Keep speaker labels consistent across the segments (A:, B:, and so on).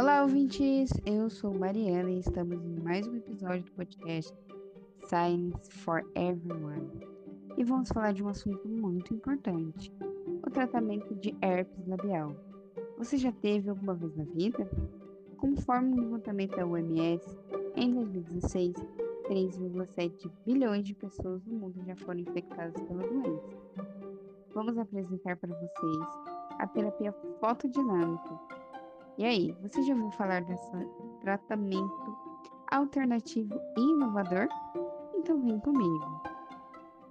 A: Olá, ouvintes! Eu sou Mariana e estamos em mais um episódio do podcast Science for Everyone. E vamos falar de um assunto muito importante: o tratamento de herpes labial. Você já teve alguma vez na vida? Conforme o levantamento da OMS, em 2016, 3,7 bilhões de pessoas no mundo já foram infectadas pela doença. Vamos apresentar para vocês a terapia fotodinâmica. E aí, você já ouviu falar desse tratamento alternativo e inovador? Então vem comigo.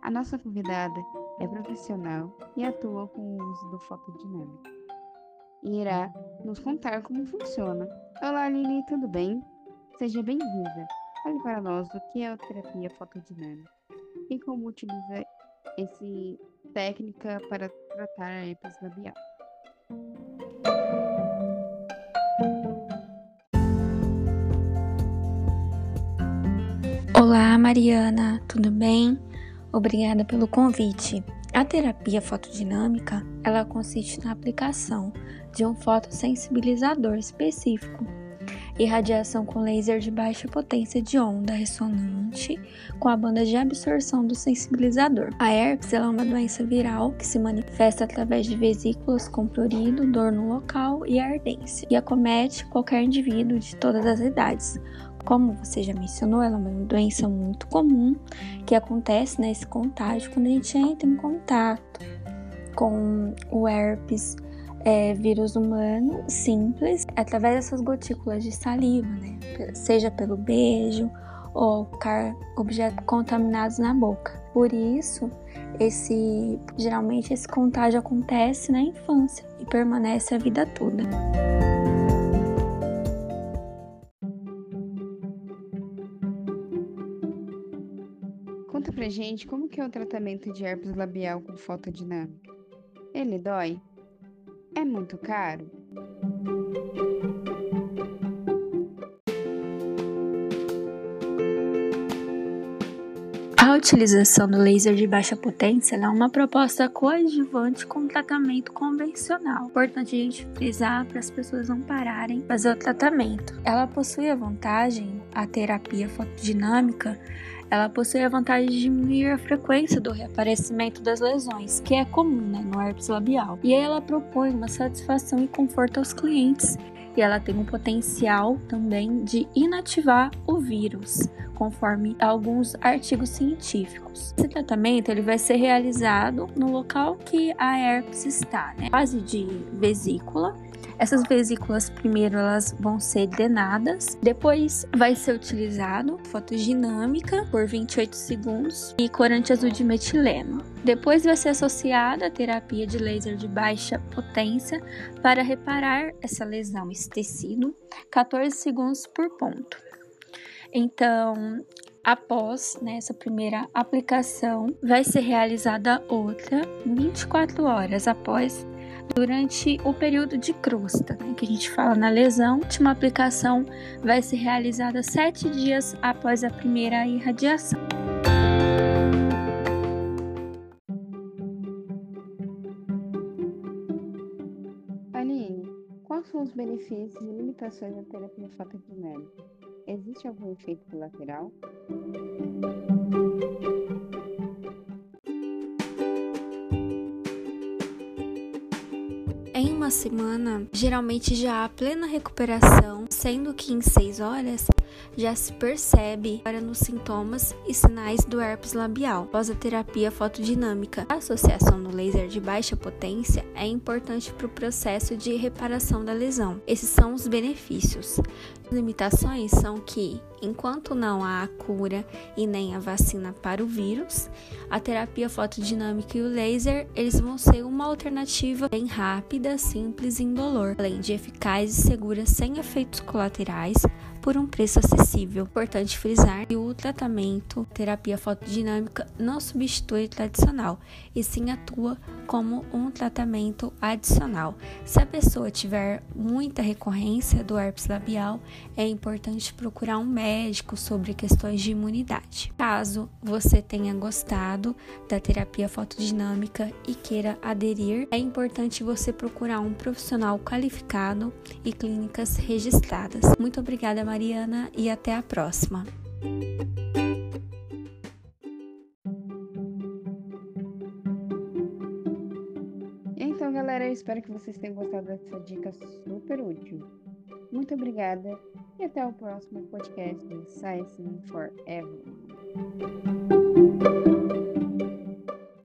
A: A nossa convidada é profissional e atua com o uso do fotodinâmico. E irá nos contar como funciona. Olá, Lili, tudo bem? Seja bem-vinda. Fale para nós o que é a terapia fotodinâmica e como utiliza essa técnica para tratar a herpes labial.
B: Olá, Mariana, tudo bem? Obrigada pelo convite. A terapia fotodinâmica, ela consiste na aplicação de um fotossensibilizador específico irradiação com laser de baixa potência de onda ressonante com a banda de absorção do sensibilizador. A herpes é uma doença viral que se manifesta através de vesículas com prurido, dor no local e ardência, e acomete qualquer indivíduo de todas as idades. Como você já mencionou, ela é uma doença muito comum que acontece nesse né, contágio quando a gente entra em contato com o herpes é, vírus humano simples através dessas gotículas de saliva, né? Seja pelo beijo ou objetos contaminados na boca. Por isso, esse geralmente esse contágio acontece na infância e permanece a vida toda.
A: Pra gente como que é o tratamento de herpes labial com fotodinâmica. Ele dói? É muito caro?
B: A utilização do laser de baixa potência é uma proposta coadjuvante com tratamento convencional. Importante a gente frisar para as pessoas não pararem fazer o tratamento. Ela possui a vantagem, a terapia fotodinâmica, ela possui a vantagem de diminuir a frequência do reaparecimento das lesões, que é comum né, no herpes labial. E ela propõe uma satisfação e conforto aos clientes. E ela tem um potencial também de inativar o vírus, conforme alguns artigos científicos. Esse tratamento ele vai ser realizado no local que a herpes está, né? Fase de vesícula essas vesículas primeiro elas vão ser drenadas, depois vai ser utilizado fotodinâmica por 28 segundos e corante azul de metileno. Depois vai ser associada a terapia de laser de baixa potência para reparar essa lesão, esse tecido, 14 segundos por ponto. Então, após né, essa primeira aplicação, vai ser realizada outra 24 horas após durante o período de crosta, né, que a gente fala na lesão. A última aplicação vai ser realizada sete dias após a primeira irradiação.
A: São os benefícios e limitações da terapia fotodinâmica? Existe algum efeito colateral?
B: Uma semana, geralmente já há plena recuperação, sendo que em 6 horas já se percebe para nos sintomas e sinais do herpes labial após a terapia fotodinâmica. A associação no laser de baixa potência é importante para o processo de reparação da lesão. Esses são os benefícios. As limitações são que, enquanto não há a cura e nem a vacina para o vírus, a terapia fotodinâmica e o laser eles vão ser uma alternativa bem rápida, simples e indolor, além de eficaz e segura sem efeitos colaterais por um preço acessível. Importante frisar que o tratamento terapia fotodinâmica não substitui o tradicional, e sim atua como um tratamento adicional. Se a pessoa tiver muita recorrência do herpes labial, é importante procurar um médico sobre questões de imunidade. Caso você tenha gostado da terapia fotodinâmica e queira aderir, é importante você procurar um profissional qualificado e clínicas registradas. Muito obrigada, Mariana, e até a próxima.
A: Então, galera, eu espero que vocês tenham gostado dessa dica super útil. Muito obrigada e até o próximo podcast do Science for Everyone.